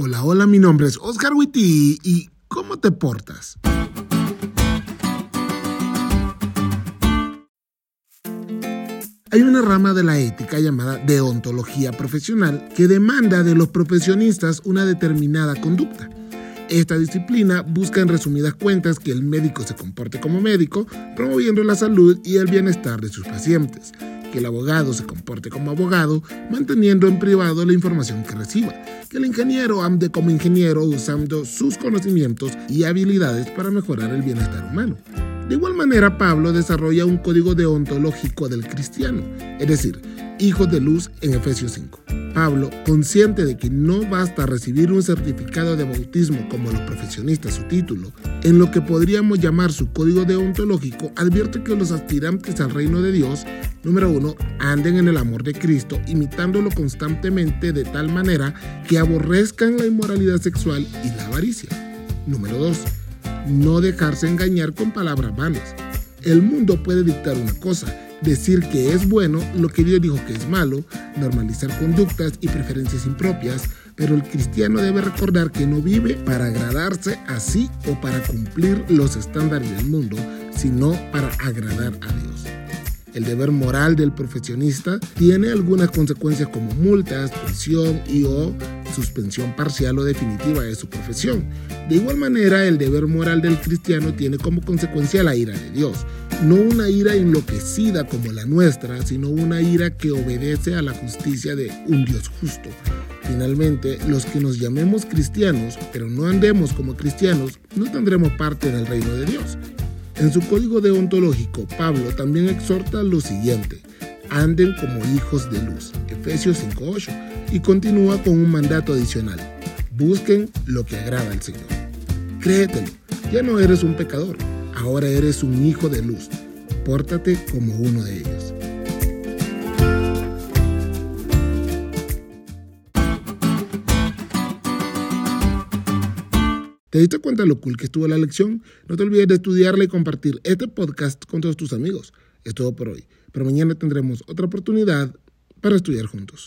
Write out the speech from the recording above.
Hola, hola, mi nombre es Oscar Witty y ¿cómo te portas? Hay una rama de la ética llamada deontología profesional que demanda de los profesionistas una determinada conducta. Esta disciplina busca en resumidas cuentas que el médico se comporte como médico, promoviendo la salud y el bienestar de sus pacientes que el abogado se comporte como abogado, manteniendo en privado la información que reciba, que el ingeniero ande como ingeniero usando sus conocimientos y habilidades para mejorar el bienestar humano. De igual manera, Pablo desarrolla un código deontológico del cristiano, es decir, hijos de luz en Efesios 5. Pablo, consciente de que no basta recibir un certificado de bautismo como los profesionistas su título, en lo que podríamos llamar su código deontológico, advierte que los aspirantes al reino de Dios, número uno, anden en el amor de Cristo, imitándolo constantemente de tal manera que aborrezcan la inmoralidad sexual y la avaricia. Número dos, no dejarse engañar con palabras vanas. El mundo puede dictar una cosa, decir que es bueno lo que Dios dijo que es malo, normalizar conductas y preferencias impropias, pero el cristiano debe recordar que no vive para agradarse a sí o para cumplir los estándares del mundo, sino para agradar a Dios. El deber moral del profesionista tiene algunas consecuencias como multas, prisión y o suspensión parcial o definitiva de su profesión. De igual manera, el deber moral del cristiano tiene como consecuencia la ira de Dios. No una ira enloquecida como la nuestra, sino una ira que obedece a la justicia de un Dios justo. Finalmente, los que nos llamemos cristianos, pero no andemos como cristianos, no tendremos parte en el reino de Dios. En su código deontológico, Pablo también exhorta lo siguiente, anden como hijos de luz, Efesios 5.8, y continúa con un mandato adicional, busquen lo que agrada al Señor. Créetelo, ya no eres un pecador, ahora eres un hijo de luz, pórtate como uno de ellos. ¿Te diste cuenta de lo cool que estuvo la lección? No te olvides de estudiarla y compartir este podcast con todos tus amigos. Es todo por hoy, pero mañana tendremos otra oportunidad para estudiar juntos.